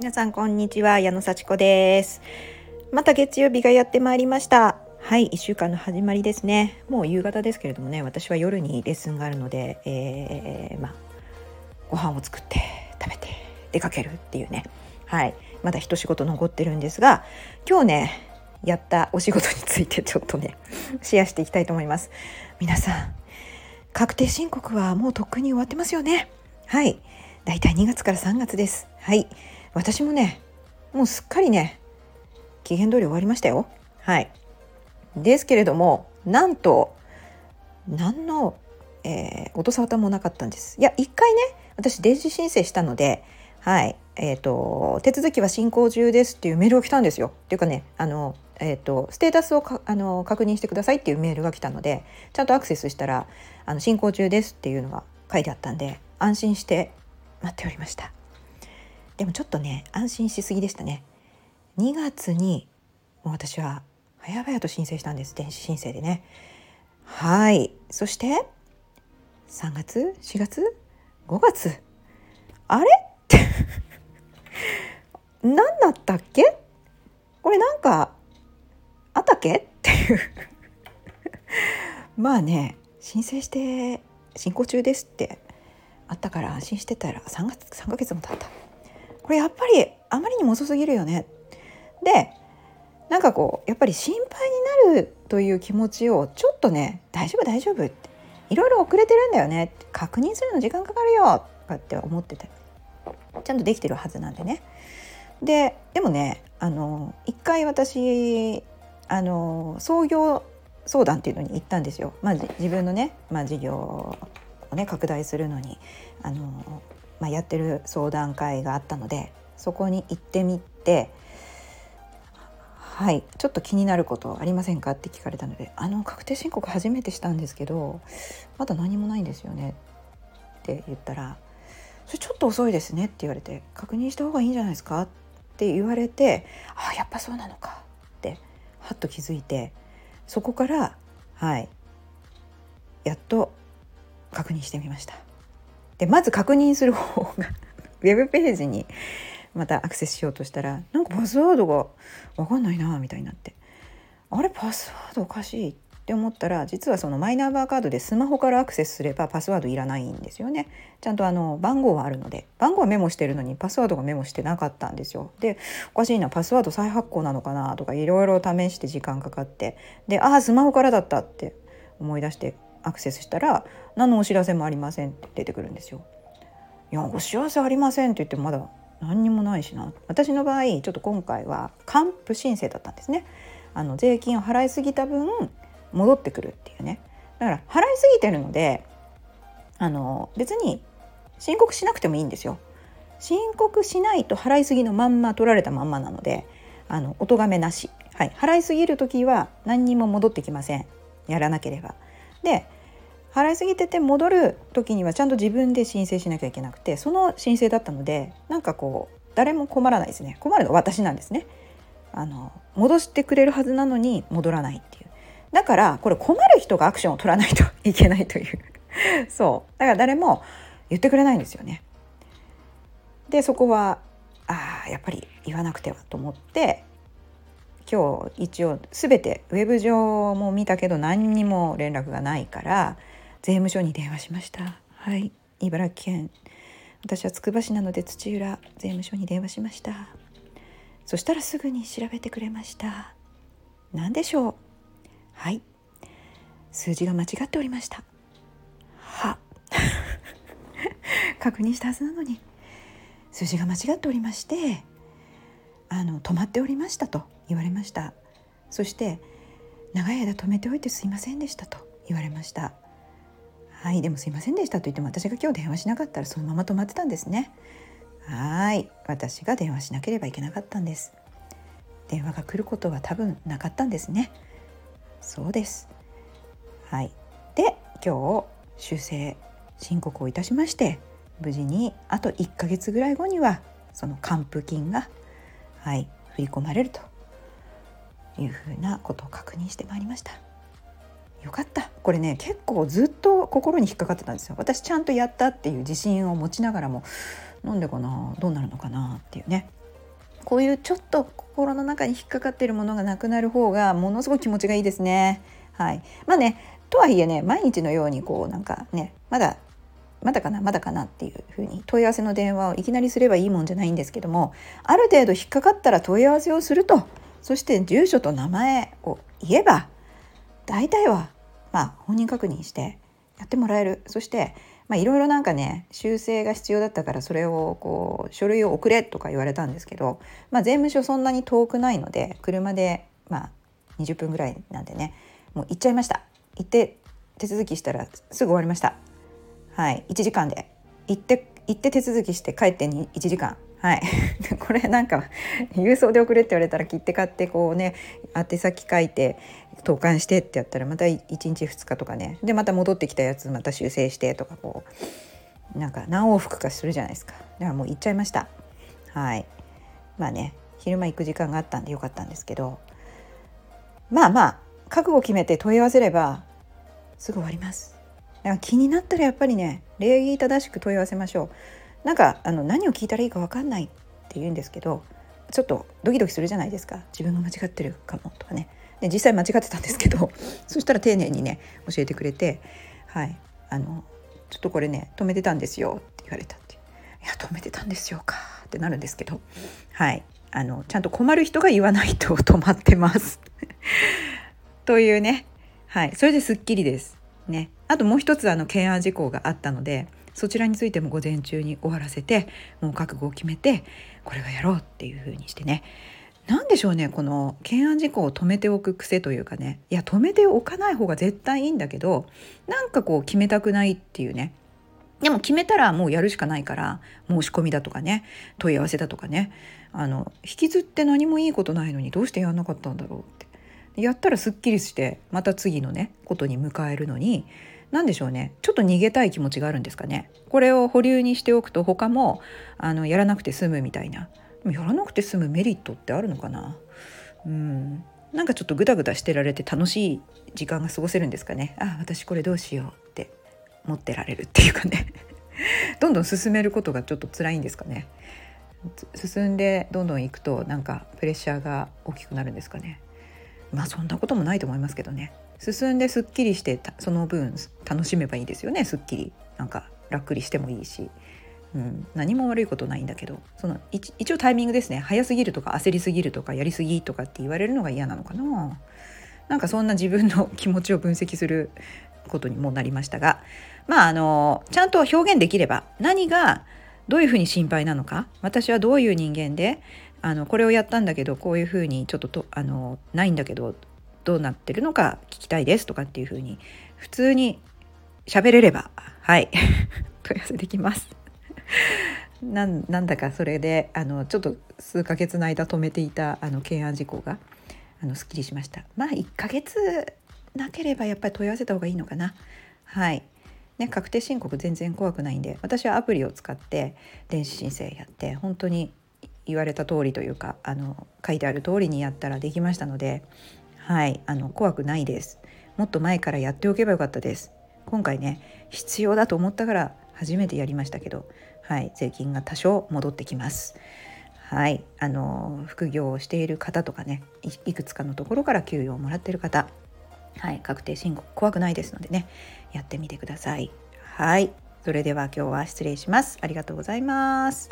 皆さんこんにちは矢野幸子です。また月曜日がやってまいりました。はい一週間の始まりですね。もう夕方ですけれどもね私は夜にレッスンがあるので、えー、まあご飯を作って食べて出かけるっていうね。はいまだ一仕事残ってるんですが今日ねやったお仕事について ちょっとねシェアしていきたいと思います。皆さん確定申告はもうとっくに終わってますよね。はいだいたい2月から3月です。はい。私もねもうすっかりね期限通り終わりましたよ。はい。ですけれどもなんと何の、えー、音沙汰もなかったんです。いや一回ね私電子申請したのではい。えーと、手続きは進行中ですっていうメールが来たんですよ。っていうかねあの、えーと、ステータスをあの確認してくださいっていうメールが来たのでちゃんとアクセスしたらあの進行中ですっていうのが書いてあったんで安心して待っておりました。でもちょっとね安心しすぎでしたね。2月にもう私は早々と申請したんです。電子申請でね。はい。そして3月？4月？5月？あれ？って。何だったっけ？これなんかあったっけ？っていう。まあね申請して進行中ですって。あったから安心してたら3月3ヶ月も経った。これやっぱりあまりにも遅すぎるよね。でなんかこうやっぱり心配になるという気持ちをちょっとね大丈夫大丈夫っていろいろ遅れてるんだよね確認するの時間かかるよとかって思っててちゃんとできてるはずなんでね。ででもねあの一回私あの創業相談っていうのに行ったんですよ。まあ、自分のね、まあ、事業をね拡大するのに。あの、まあ、やってる相談会があったのでそこに行ってみて「はいちょっと気になることありませんか?」って聞かれたので「あの確定申告初めてしたんですけどまだ何もないんですよね」って言ったら「それちょっと遅いですね」って言われて「確認した方がいいんじゃないですか?」って言われて「あやっぱそうなのか」ってはっと気づいてそこからはいやっと確認してみました。でまず確認する方が ウェブページにまたアクセスしようとしたらなんかパスワードが分かんないなみたいになって。あれパスワードおかしいって思ったら実はそのマイナンバーカードでスマホからアクセスすればパスワードいらないんですよね。ちゃんとあの番号はあるので番号はメモしてるのにパスワードがメモしてなかったんですよ。でおかしいなパスワード再発行なのかなとかいろいろ試して時間かかって。でああスマホからだったって思い出してアクセスしたら何のお知らせもありませんって出てくるんですよ。いやお知らせありませんって言ってもまだ何にもないしな私の場合ちょっと今回は還付申請だったんですね。あの税金を払いすぎた分戻ってくるっていうねだから払いすぎてるのであの別に申告しなくてもいいんですよ。申告しないと払いすぎのまんま取られたまんまなのであのお咎めなし、はい、払いすぎる時は何にも戻ってきませんやらなければ。で払いすぎてて戻る時にはちゃんと自分で申請しなきゃいけなくてその申請だったのでなんかこう誰も困らないですね。困るのは私なんですね。あの戻してくれるはずなのに戻らないっていう。だからこれ困る人がアクションを取らないといけないという。そう。だから誰も言ってくれないんですよね。でそこはああやっぱり言わなくてはと思って今日一応全てウェブ上も見たけど何にも連絡がないから税務署に電話しました。はい。茨城県。私はつくば市なので土浦税務署に電話しました。そしたらすぐに調べてくれました。何でしょう？はい。数字が間違っておりました。は。確認したはずなのに。数字が間違っておりましてあの止まっておりましたと言われました。そして長い間止めておいてすいませんでしたと言われました。はいでもすいませんでしたと言っても私が今日電話しなかったらそのまま止まってたんですね。はい私が電話しなければいけなかったんです。電話が来ることは多分なかったんですね。そうです。はいで今日修正申告をいたしまして無事にあと1ヶ月ぐらい後にはその還付金がはい振り込まれるというふうなことを確認してまいりました。よかった。これね結構ずっと心に引っかかってたんですよ。私ちゃんとやったっていう自信を持ちながらもなんでかなどうなるのかなっていうね。こういうちょっと心の中に引っかかってるものがなくなる方がものすごく気持ちがいいですね。はい、まあねとはいえね毎日のようにこうなんかねまだまだかなまだかなっていうふうに問い合わせの電話をいきなりすればいいもんじゃないんですけどもある程度引っかかったら問い合わせをすると。そして住所と名前を言えば大体はまあ本人確認してやってもらえる。そしていろいろなんかね修正が必要だったからそれをこう書類を送れとか言われたんですけど、まあ、税務署そんなに遠くないので車でまあ20分ぐらいなんでねもう行っちゃいました。行って手続きしたらすぐ終わりました。はい1時間で。行って行って手続きして帰って1時間。はい。これなんか郵送で送れって言われたら切って買ってこうね宛先書いて投函してってやったらまた1日2日とかね。でまた戻ってきたやつまた修正してとかこう。なんか何往復かするじゃないですか。だからもう行っちゃいました。はい。まあね昼間行く時間があったんでよかったんですけど。まあまあ覚悟決めて問い合わせればすぐ終わります。だから気になったらやっぱりね礼儀正しく問い合わせましょう。なんかあの何を聞いたらいいか分かんないって言うんですけどちょっとドキドキするじゃないですか。自分が間違ってるかもとかね。で実際間違ってたんですけど そしたら丁寧にね教えてくれてはい。あのちょっとこれね止めてたんですよって言われたっていや止めてたんですよかってなるんですけどはい。あのちゃんと困る人が言わないと止まってます。というね。はい。それですっきりです。ね。あともう一つあの懸案事項があったのでそちらについても午前中に終わらせてもう覚悟を決めてこれはやろうっていう風にしてね。何でしょうねこの懸案事項を止めておく癖というかね。いや止めておかない方が絶対いいんだけどなんかこう決めたくないっていうね。でも決めたらもうやるしかないから申し込みだとかね問い合わせだとかね。あの引きずって何もいいことないのにどうしてやんなかったんだろうって。やったらすっきりしてまた次のねことに迎えるのに何でしょうね。ちょっと逃げたい気持ちがあるんですかね。これを保留にしておくと他もあのやらなくて済むみたいな。やらなくて済むメリットってあるのかな。うん。なんかちょっとグダグダしてられて楽しい時間が過ごせるんですかね。あ私これどうしようって持ってられるっていうかね。どんどん進めることがちょっと辛いんですかね。進んでどんどん行くとなんかプレッシャーが大きくなるんですかね。まあそんなこともないと思いますけどね。進んですっきりしてその分楽しめばいいですよねすっきりなんか楽くりしてもいいし、うん、何も悪いことないんだけど。その一応タイミングですね。早すぎるとか焦りすぎるとかやりすぎとかって言われるのが嫌なのかな。なんかそんな自分の気持ちを分析することにもなりましたが。まああのちゃんと表現できれば何がどういうふうに心配なのか。私はどういう人間であのこれをやったんだけどこういうふうにちょっととあのないんだけどどうなってるのか聞きたいですとかっていうふうに普通に喋れればはい。問い合わせできます。なんなんだかそれであのちょっと数ヶ月の間止めていたあの懸案事項があのすっきりしました。まあ1ヶ月なければやっぱり問い合わせた方がいいのかな。はい。ね確定申告全然怖くないんで私はアプリを使って電子申請やって本当に言われた通りというかあの書いてある通りにやったらできましたのではいあの怖くないです。もっと前からやっておけばよかったです。今回ね必要だと思ったから初めてやりましたけどはい税金が多少戻ってきます。はいあの副業をしている方とかねいくつかのところから給与をもらってる方はい確定申告怖くないですのでねやってみてください。はいそれでは今日は失礼します。ありがとうございます。